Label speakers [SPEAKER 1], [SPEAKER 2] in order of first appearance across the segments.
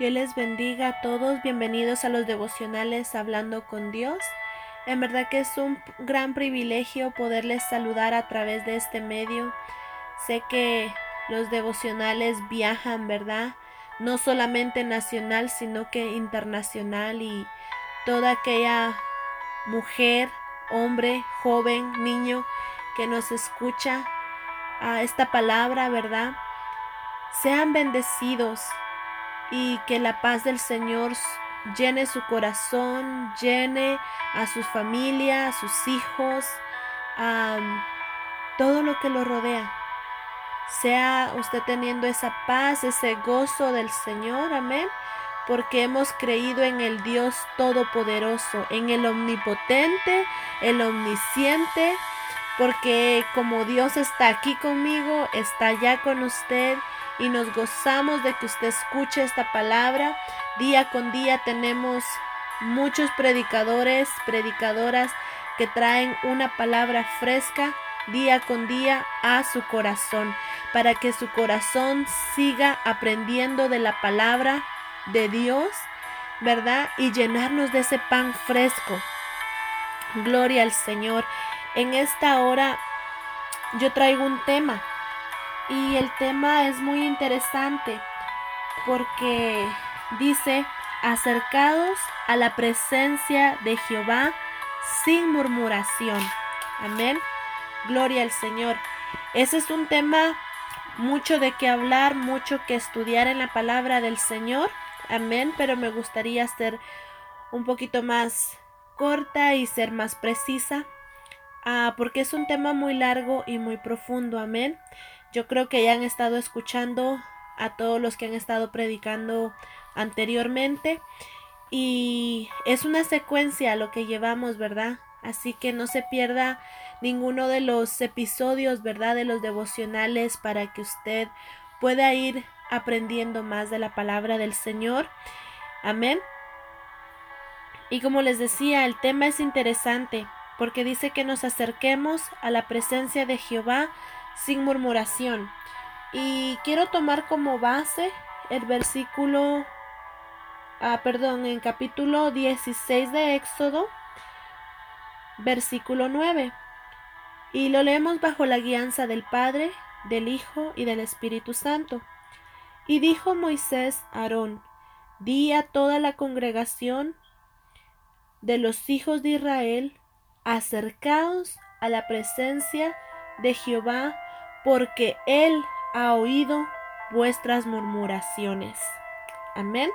[SPEAKER 1] Dios les bendiga a todos. Bienvenidos a los devocionales Hablando con Dios. En verdad que es un gran privilegio poderles saludar a través de este medio. Sé que los devocionales viajan, ¿verdad? No solamente nacional, sino que internacional y toda aquella mujer, hombre, joven, niño que nos escucha a esta palabra, ¿verdad? Sean bendecidos y que la paz del Señor llene su corazón, llene a su familia, a sus hijos, a todo lo que lo rodea. Sea usted teniendo esa paz, ese gozo del Señor, amén, porque hemos creído en el Dios Todopoderoso, en el Omnipotente, el Omnisciente, porque como Dios está aquí conmigo, está allá con usted y nos gozamos de que usted escuche esta palabra. Día con día tenemos muchos predicadores, predicadoras que traen una palabra fresca día con día a su corazón, para que su corazón siga aprendiendo de la palabra de Dios, ¿verdad? Y llenarnos de ese pan fresco. Gloria al Señor. En esta hora yo traigo un tema y el tema es muy interesante porque dice, acercados a la presencia de Jehová sin murmuración. Amén. Gloria al Señor. Ese es un tema mucho de qué hablar, mucho que estudiar en la palabra del Señor. Amén. Pero me gustaría ser un poquito más corta y ser más precisa. Ah, porque es un tema muy largo y muy profundo. Amén. Yo creo que ya han estado escuchando a todos los que han estado predicando anteriormente y es una secuencia lo que llevamos, ¿verdad? Así que no se pierda ninguno de los episodios, ¿verdad? De los devocionales para que usted pueda ir aprendiendo más de la palabra del Señor. Amén. Y como les decía, el tema es interesante porque dice que nos acerquemos a la presencia de Jehová sin murmuración. Y quiero tomar como base el versículo, ah, perdón, en capítulo 16 de Éxodo, versículo 9. Y lo leemos bajo la guianza del Padre, del Hijo y del Espíritu Santo. Y dijo Moisés a Aarón, di a toda la congregación de los hijos de Israel, acercaos a la presencia de Jehová porque Él ha oído vuestras murmuraciones. Amén.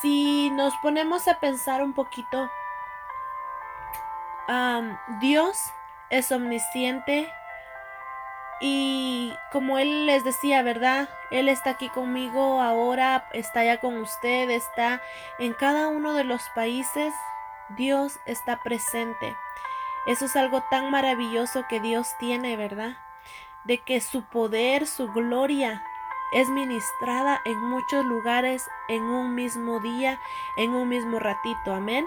[SPEAKER 1] Si nos ponemos a pensar un poquito, Dios es omnisciente y como Él les decía, ¿verdad? Él está aquí conmigo ahora, está ya con usted, está en cada uno de los países. Dios está presente. Eso es algo tan maravilloso que Dios tiene, ¿verdad? De que su poder, su gloria es ministrada en muchos lugares en un mismo día, en un mismo ratito, amén.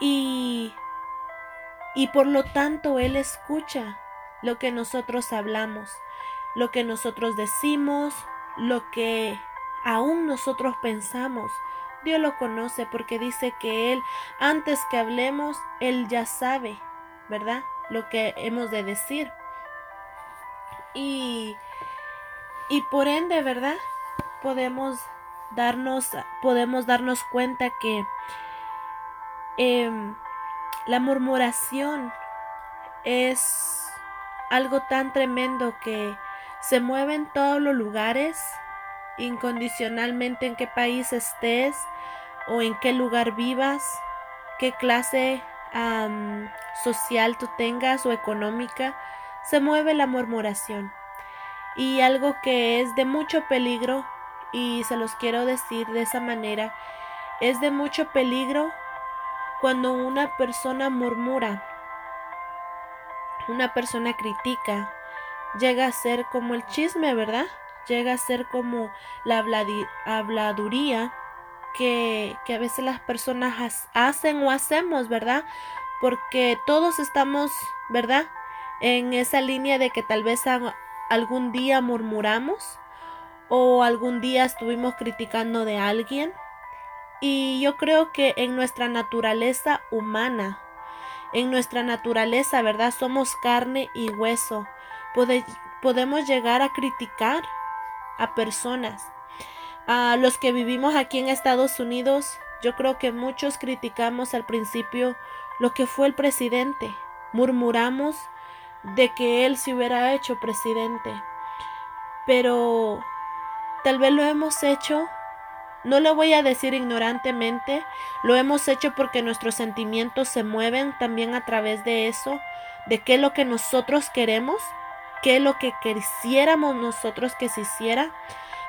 [SPEAKER 1] Y y por lo tanto él escucha lo que nosotros hablamos, lo que nosotros decimos, lo que aún nosotros pensamos. Dios lo conoce porque dice que Él, antes que hablemos, Él ya sabe. ¿verdad? Lo que hemos de decir. Y, y por ende, ¿verdad? Podemos darnos, podemos darnos cuenta que em, la murmuración es algo tan tremendo que se mueve en todos los lugares, incondicionalmente en qué país estés o en qué lugar vivas, qué clase social tú tengas o económica, se mueve la murmuración. Y algo que es de mucho peligro, y se los quiero decir de esa manera, es de mucho peligro cuando una persona murmura, una persona critica, llega a ser como el chisme, ¿verdad? Llega a ser como la habladuría que, que a veces las personas hacen o hacemos, ¿verdad? Porque todos estamos, ¿verdad? En esa línea de que tal vez algún día murmuramos o algún día estuvimos criticando de alguien. Y yo creo que en nuestra naturaleza humana, en nuestra naturaleza, ¿verdad? Somos carne y hueso. podemos llegar a criticar a personas. A los que vivimos aquí en Estados Unidos, yo creo que muchos criticamos al principio lo que fue el presidente. Murmuramos de que él se hubiera hecho presidente. Pero tal vez lo hemos hecho, no lo voy a decir ignorantemente, lo hemos hecho porque nuestros sentimientos se mueven también a través de eso, de qué es lo que nosotros queremos, qué lo que quisiéramos nosotros que se hiciera,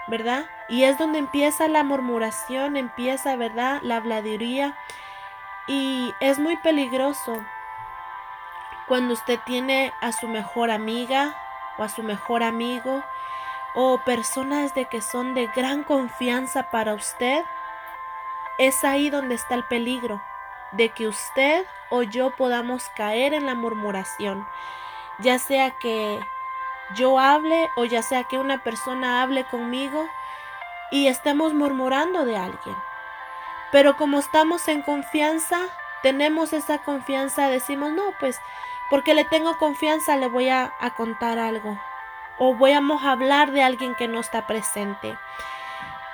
[SPEAKER 1] ¿verdad? Y es donde empieza la murmuración, empieza, ¿verdad? La habladuría. Y es muy peligroso cuando usted tiene a su mejor amiga o a su mejor amigo o personas de que son de gran confianza para usted, es ahí donde está el peligro de que usted o yo podamos caer en la murmuración, ya sea que yo hable o ya sea que una persona hable conmigo y estemos murmurando de alguien. Pero como estamos en confianza, tenemos esa confianza, decimos, no, pues porque le tengo confianza le voy a, contar algo o vamos a hablar de alguien que no está presente.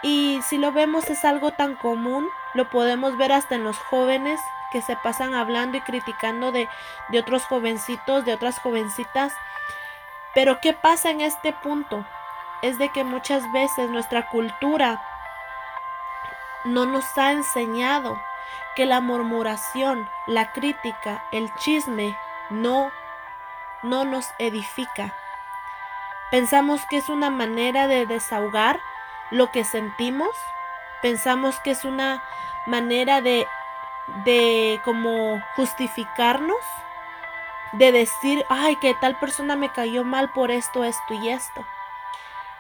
[SPEAKER 1] Y si lo vemos es algo tan común, lo podemos ver hasta en los jóvenes que se pasan hablando y criticando de, de otros jovencitos, de otras jovencitas. Pero ¿qué pasa en este punto? Es de que muchas veces nuestra cultura no nos ha enseñado que la murmuración, la crítica, el chisme no, no nos edifica. Pensamos que es una manera de desahogar lo que sentimos. Pensamos que es una manera de, de como justificarnos. De decir, ay, que tal persona me cayó mal por esto, esto y esto.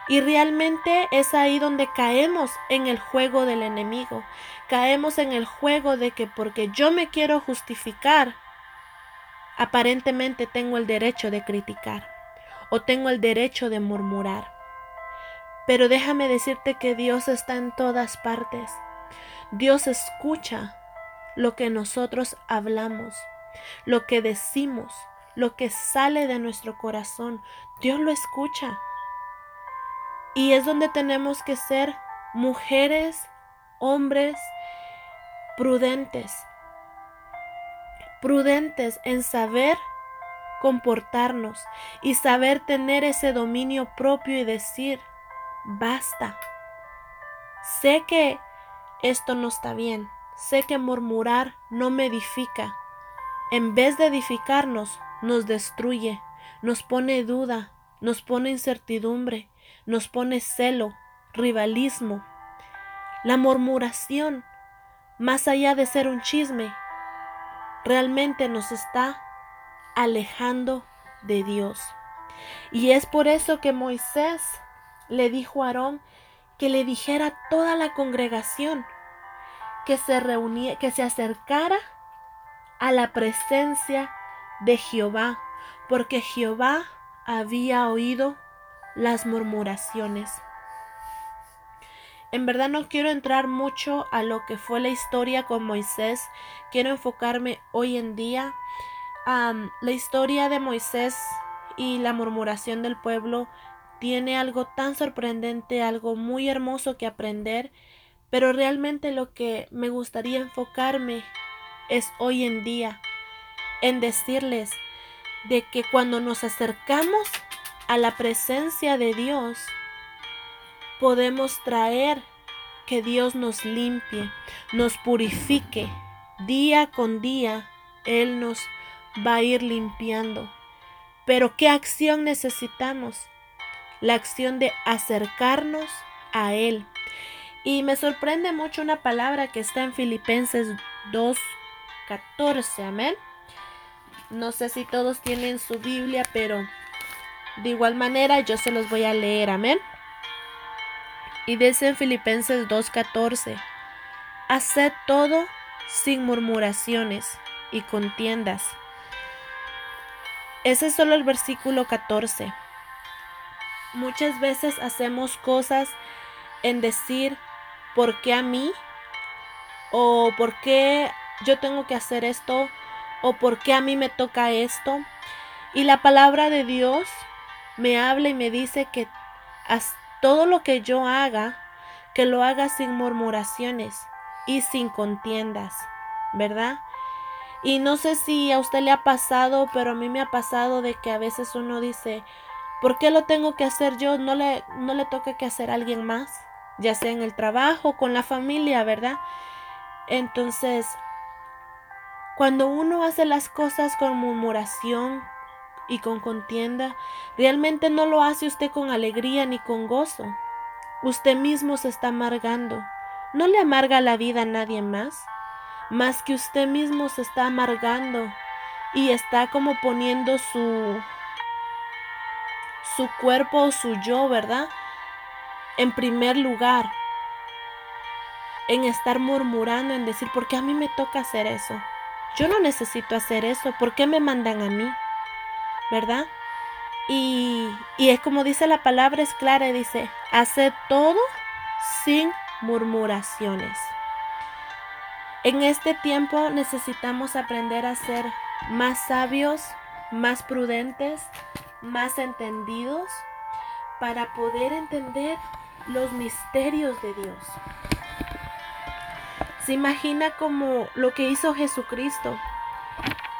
[SPEAKER 1] Y realmente es ahí donde caemos en el juego del enemigo. Caemos en el juego de que porque yo me quiero justificar, Aparentemente tengo el derecho de criticar o tengo el derecho de murmurar. Pero déjame decirte que Dios está en todas partes. Dios escucha lo que nosotros hablamos, lo que decimos, lo que sale de nuestro corazón. Dios lo escucha. Y es donde tenemos que ser mujeres, hombres, prudentes, prudentes en saber comportarnos y saber tener ese dominio propio y decir, basta. Sé que esto no está bien, sé que murmurar no me edifica. En vez de edificarnos, nos destruye, nos pone duda, nos pone incertidumbre, nos pone celo, rivalismo. La murmuración, más allá de ser un chisme, realmente nos está alejando de Dios. Y es por eso que Moisés le dijo a Aarón que le dijera a toda la congregación que se reunía, que se acercara a la presencia de Jehová, porque Jehová había oído las murmuraciones. En verdad no quiero entrar mucho a lo que fue la historia con Moisés. Quiero enfocarme hoy en día. a la historia de Moisés y la murmuración del pueblo tiene algo tan sorprendente, algo muy hermoso que aprender, pero realmente lo que me gustaría enfocarme es hoy en día en decirles de que cuando nos acercamos a la presencia de Dios, podemos traer que Dios nos limpie, nos purifique. Día con día Él nos va a ir limpiando. Pero ¿qué acción necesitamos? La acción de acercarnos a Él. Y me sorprende mucho una palabra que está en Filipenses 2.14. Amén. No sé si todos tienen su Biblia, pero de igual manera yo se los voy a leer. Amén. Y dice en Filipenses 2:14, haced todo sin murmuraciones y contiendas. Ese es solo el versículo 14. muchas veces hacemos cosas en decir, ¿por qué a mí? ¿O por qué yo tengo que hacer esto? ¿O por qué a mí me toca esto? Y la palabra de Dios me habla y me dice que todo lo que yo haga, que lo haga sin murmuraciones y sin contiendas, ¿verdad? Y no sé si a usted le ha pasado, pero a mí me ha pasado de que a veces uno dice, ¿por qué lo tengo que hacer yo? No le, no le toca que hacer a alguien más, ya sea en el trabajo, con la familia, ¿verdad? Entonces, cuando uno hace las cosas con murmuración y con contienda, realmente no lo hace usted con alegría ni con gozo. Usted mismo se está amargando. No le amarga la vida a nadie más más que usted mismo se está amargando y está como poniendo su su cuerpo o su yo, ¿verdad? En primer lugar, en estar murmurando, en decir, ¿por qué a mí me toca hacer eso? Yo no necesito hacer eso, ¿por qué me mandan a mí? ¿Verdad? Y, y es como dice la palabra, es clara y dice, hace todo sin murmuraciones. En este tiempo necesitamos aprender a ser más sabios, más prudentes, más entendidos para poder entender los misterios de Dios. Se imagina como lo que hizo Jesucristo.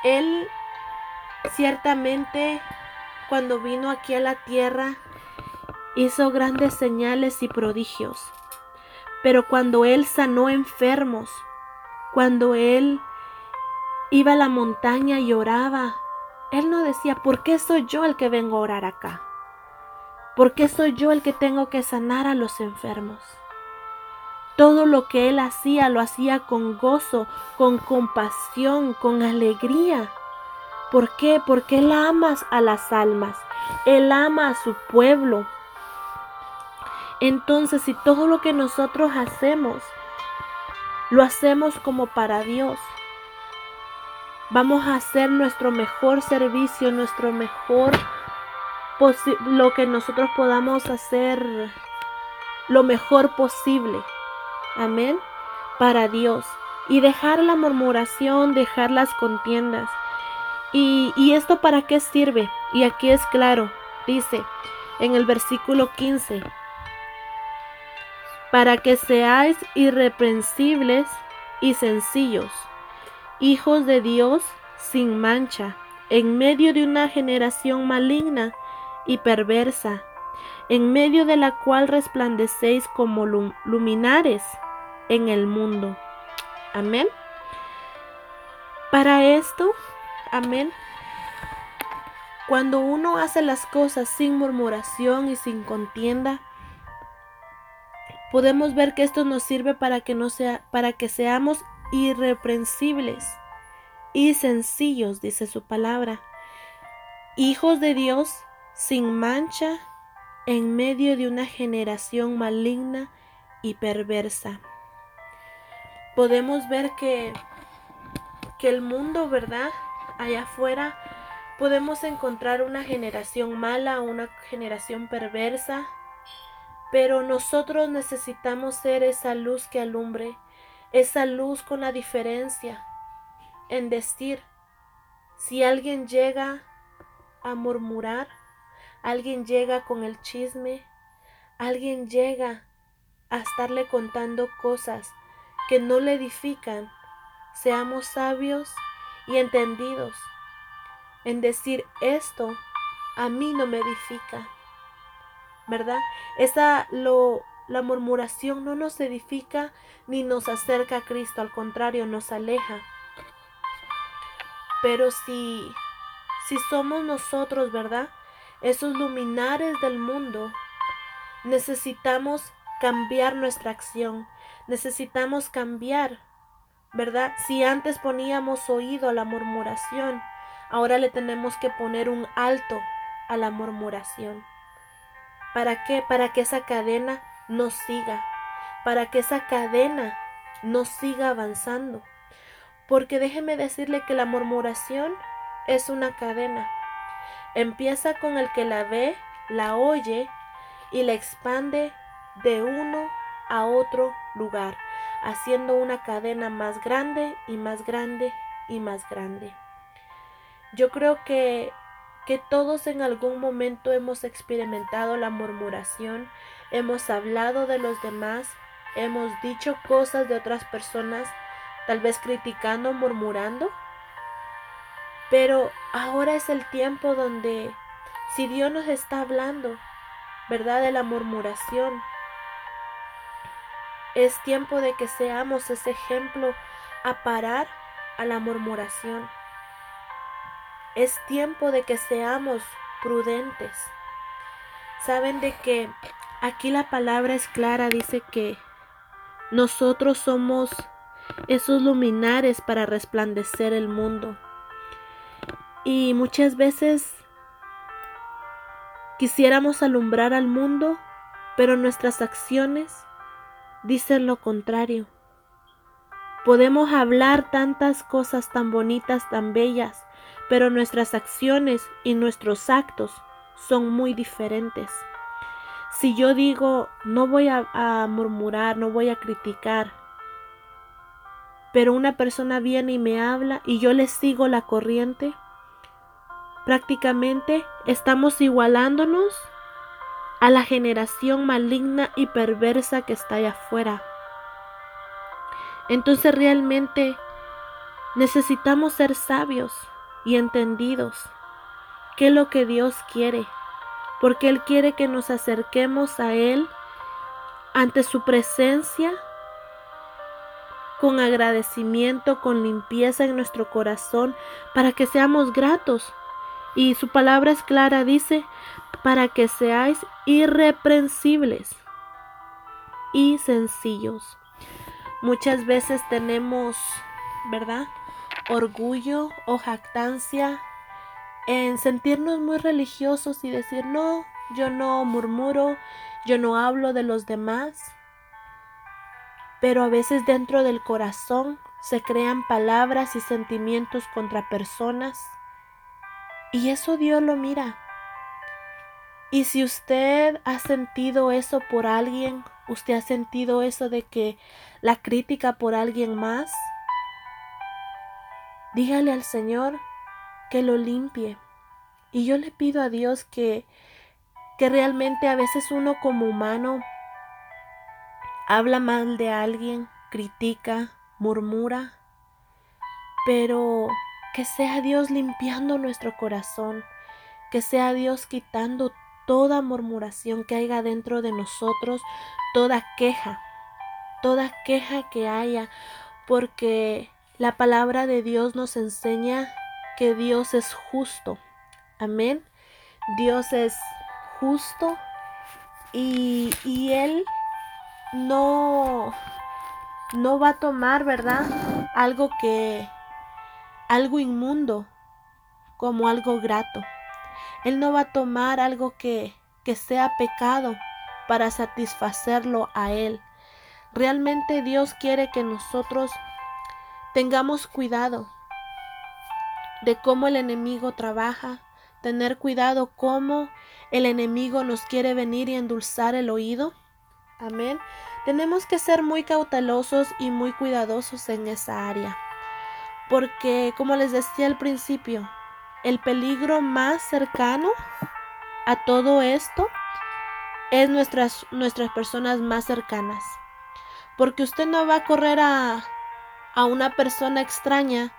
[SPEAKER 1] Él ciertamente cuando vino aquí a la tierra hizo grandes señales y prodigios. Pero cuando Él sanó enfermos, cuando él iba a la montaña y oraba, él no decía, ¿por qué soy yo el que vengo a orar acá? ¿Por qué soy yo el que tengo que sanar a los enfermos? Todo lo que él hacía lo hacía con gozo, con compasión, con alegría. ¿Por qué? Porque él ama a las almas, él ama a su pueblo. Entonces, si todo lo que nosotros hacemos lo hacemos como para Dios. Vamos a hacer nuestro mejor servicio, nuestro mejor, lo que nosotros podamos hacer lo mejor posible. Amén. Para Dios. Y dejar la murmuración, dejar las contiendas. ¿Y, ¿Y esto para qué sirve? Y aquí es claro. Dice en el versículo 15 para que seáis irreprensibles y sencillos, hijos de Dios sin mancha, en medio de una generación maligna y perversa, en medio de la cual resplandecéis como luminares en el mundo. Amén. Para esto, amén. Cuando uno hace las cosas sin murmuración y sin contienda, podemos ver que esto nos sirve para que, no sea, para que seamos irreprensibles y sencillos, dice su palabra, hijos de Dios sin mancha en medio de una generación maligna y perversa. Podemos ver que, que el mundo, ¿verdad? Allá afuera podemos encontrar una generación mala, una generación perversa, pero nosotros necesitamos ser esa luz que alumbre, esa luz con la diferencia en decir, si alguien llega a murmurar, alguien llega con el chisme, alguien llega a estarle contando cosas que no le edifican, seamos sabios y entendidos en decir esto a mí no me edifica. ¿verdad? Esa lo la murmuración no nos edifica ni nos acerca a Cristo, al contrario, nos aleja. Pero si si somos nosotros, ¿verdad? Esos luminares del mundo, necesitamos cambiar nuestra acción, necesitamos cambiar, ¿verdad? Si antes poníamos oído a la murmuración, ahora le tenemos que poner un alto a la murmuración. ¿Para qué? Para que esa cadena no siga, para que esa cadena no siga avanzando. Porque déjeme decirle que la murmuración es una cadena. Empieza con el que la ve, la oye, y la expande de uno a otro lugar, haciendo una cadena más grande y más grande y más grande. Yo creo que, que todos en algún momento hemos experimentado la murmuración, hemos hablado de los demás, hemos dicho cosas de otras personas, tal vez criticando, murmurando. Pero ahora es el tiempo donde, si Dios nos está hablando, ¿verdad? De la murmuración, es tiempo de que seamos ese ejemplo a parar a la murmuración. Es tiempo de que seamos prudentes. Saben de que aquí la palabra es clara, dice que nosotros somos esos luminares para resplandecer el mundo. Y muchas veces quisiéramos alumbrar al mundo, pero nuestras acciones dicen lo contrario. Podemos hablar tantas cosas tan bonitas, tan bellas, pero nuestras acciones y nuestros actos son muy diferentes. Si yo digo, no voy a, murmurar, no voy a criticar, pero una persona viene y me habla y yo le sigo la corriente, prácticamente estamos igualándonos a la generación maligna y perversa que está allá afuera. Entonces realmente necesitamos ser sabios y entendidos. ¿Qué es lo que Dios quiere? Porque Él quiere que nos acerquemos a Él ante su presencia con agradecimiento, con limpieza en nuestro corazón, para que seamos gratos. Y su palabra es clara, dice, para que seáis irreprensibles y sencillos. Muchas veces tenemos, ¿verdad? Orgullo o jactancia en sentirnos muy religiosos y decir, no, yo no murmuro, yo no hablo de los demás. Pero a veces dentro del corazón se crean palabras y sentimientos contra personas. Y eso Dios lo mira. Y si usted ha sentido eso por alguien, usted ha sentido eso de que la crítica por alguien más, dígale al Señor que lo limpie. Y yo le pido a Dios que, que realmente a veces uno como humano habla mal de alguien, critica, murmura, pero que sea Dios limpiando nuestro corazón, que sea Dios quitando toda murmuración que haya dentro de nosotros, toda queja, toda queja que haya, porque la palabra de Dios nos enseña que Dios es justo. Amén. Dios es justo y, y Él no, no va a tomar, ¿verdad? Algo que, algo inmundo como algo grato. Él no va a tomar algo que, que sea pecado para satisfacerlo a Él. Realmente Dios quiere que nosotros tengamos cuidado de cómo el enemigo trabaja, tener cuidado cómo el enemigo nos quiere venir y endulzar el oído. Amén. Tenemos que ser muy cautelosos y muy cuidadosos en esa área. Porque, como les decía al principio, el peligro más cercano a todo esto es nuestras, nuestras personas más cercanas. Porque usted no va a correr a, a una persona extraña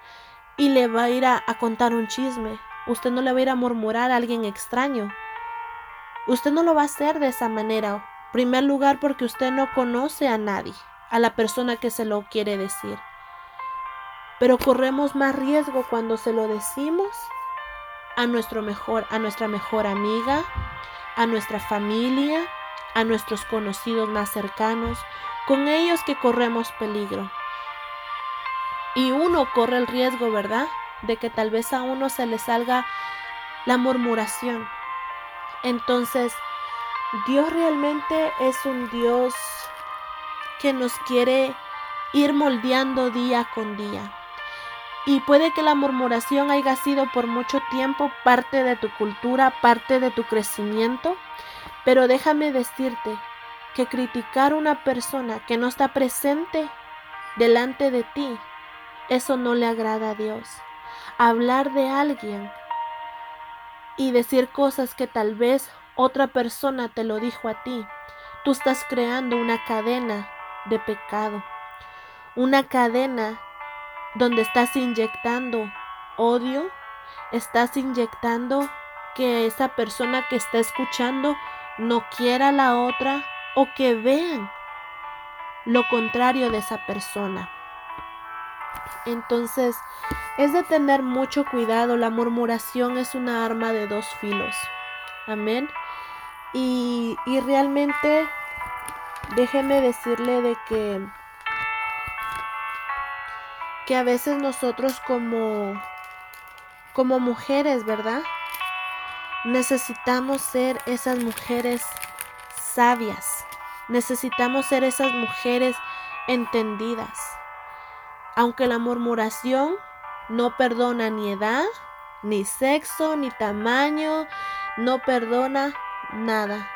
[SPEAKER 1] y le va a ir a, a contar un chisme. Usted no le va a ir a murmurar a alguien extraño. Usted no lo va a hacer de esa manera. En primer lugar porque usted no conoce a nadie, a la persona que se lo quiere decir. Pero corremos más riesgo cuando se lo decimos a nuestro mejor, a nuestra mejor amiga, a nuestra familia, a nuestros conocidos más cercanos, con ellos que corremos peligro. Y uno corre el riesgo, ¿verdad? De que tal vez a uno se le salga la murmuración. Entonces, Dios realmente es un Dios que nos quiere ir moldeando día con día. Y puede que la murmuración haya sido por mucho tiempo parte de tu cultura, parte de tu crecimiento, Pero déjame decirte que criticar a una persona que no está presente delante de ti, eso no le agrada a Dios. Hablar de alguien y decir cosas que tal vez otra persona te lo dijo a ti, tú estás creando una cadena de pecado, una cadena donde estás inyectando odio, estás inyectando que esa persona que está escuchando no quiera a la otra o que vean lo contrario de esa persona. Entonces, es de tener mucho cuidado. La murmuración es una arma de dos filos. Amén. Y, y realmente, déjeme decirle de que, que a veces nosotros como, como mujeres, ¿verdad? Necesitamos ser esas mujeres sabias. Necesitamos ser esas mujeres entendidas. Aunque la murmuración no perdona ni edad, ni sexo, ni tamaño, no perdona nada.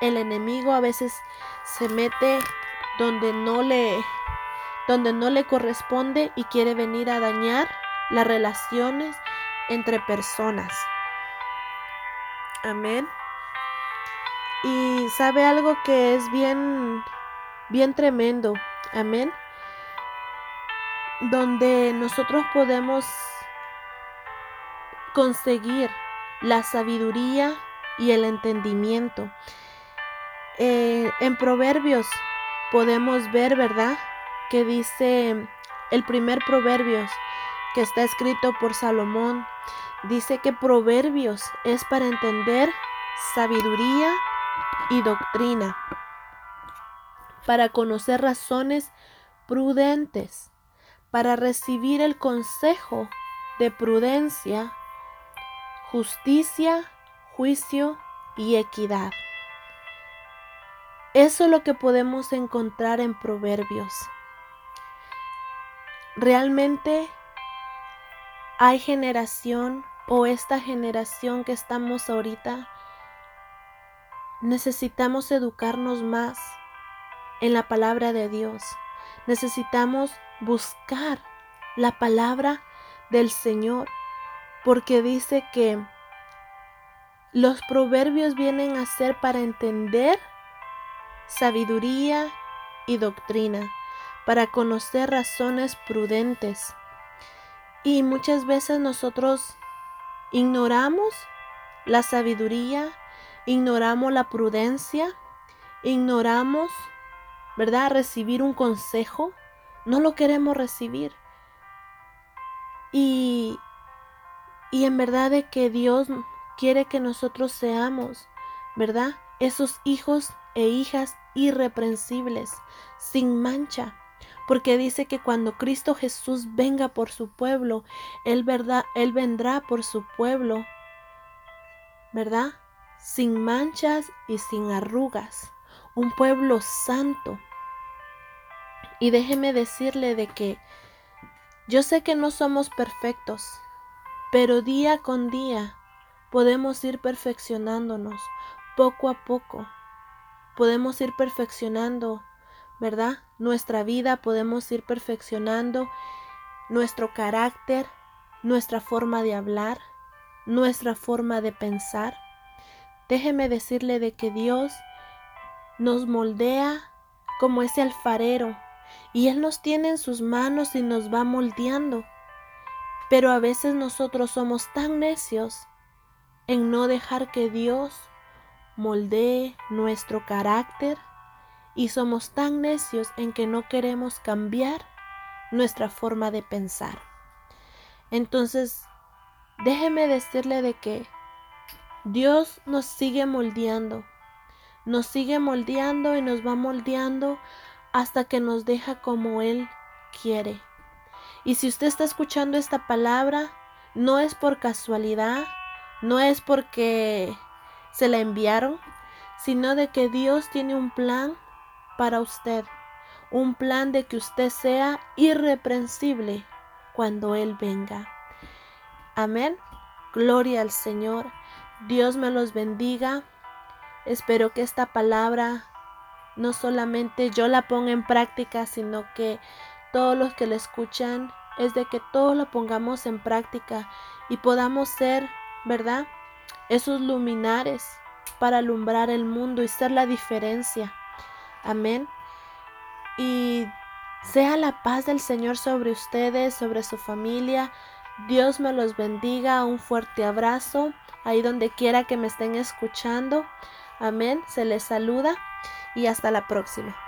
[SPEAKER 1] El enemigo a veces se mete donde no le donde no le corresponde y quiere venir a dañar las relaciones entre personas. Amén. Y sabe algo que es bien, bien tremendo. Amén. Donde nosotros podemos conseguir la sabiduría y el entendimiento. Eh, en Proverbios podemos ver, ¿verdad? Que dice el primer Proverbios que está escrito por Salomón Dice que Proverbios es para entender sabiduría y doctrina, para conocer razones prudentes, para recibir el consejo de prudencia, justicia, juicio y equidad. Eso es lo que podemos encontrar en Proverbios. Realmente hay generación o esta generación que estamos ahorita, necesitamos educarnos más en la palabra de Dios. Necesitamos buscar la palabra del Señor, porque dice que los proverbios vienen a ser para entender sabiduría y doctrina, para conocer razones prudentes y muchas veces nosotros ignoramos la sabiduría, ignoramos la prudencia, ignoramos, ¿verdad? Recibir un consejo, no lo queremos recibir. Y, y en verdad de que Dios quiere que nosotros seamos, ¿verdad? Esos hijos e hijas irreprensibles, sin mancha porque dice que cuando Cristo Jesús venga por su pueblo, Él, verdad, Él vendrá por su pueblo, ¿verdad? Sin manchas y sin arrugas, un pueblo santo. Y déjeme decirle de que yo sé que no somos perfectos, pero día con día podemos ir perfeccionándonos poco a poco. Podemos ir perfeccionando ¿verdad? Nuestra vida podemos ir perfeccionando nuestro carácter, nuestra forma de hablar, nuestra forma de pensar. Déjeme decirle de que Dios nos moldea como ese alfarero y Él nos tiene en sus manos y nos va moldeando. Pero a veces nosotros somos tan necios en no dejar que Dios moldee nuestro carácter, y somos tan necios en que no queremos cambiar nuestra forma de pensar. Entonces, déjeme decirle de que Dios nos sigue moldeando, nos sigue moldeando y nos va moldeando hasta que nos deja como Él quiere. Y si usted está escuchando esta palabra, no es por casualidad, no es porque se la enviaron, sino de que Dios tiene un plan para usted, un plan de que usted sea irreprensible cuando Él venga. Amén. Gloria al Señor. Dios me los bendiga. Espero que esta palabra no solamente yo la ponga en práctica, sino que todos los que la escuchan es de que todos la pongamos en práctica y podamos ser, ¿verdad? Esos luminares para alumbrar el mundo y ser la diferencia. Amén. Y sea la paz del Señor sobre ustedes, sobre su familia. Dios me los bendiga. Un fuerte abrazo ahí donde quiera que me estén escuchando. Amén. Se les saluda y hasta la próxima.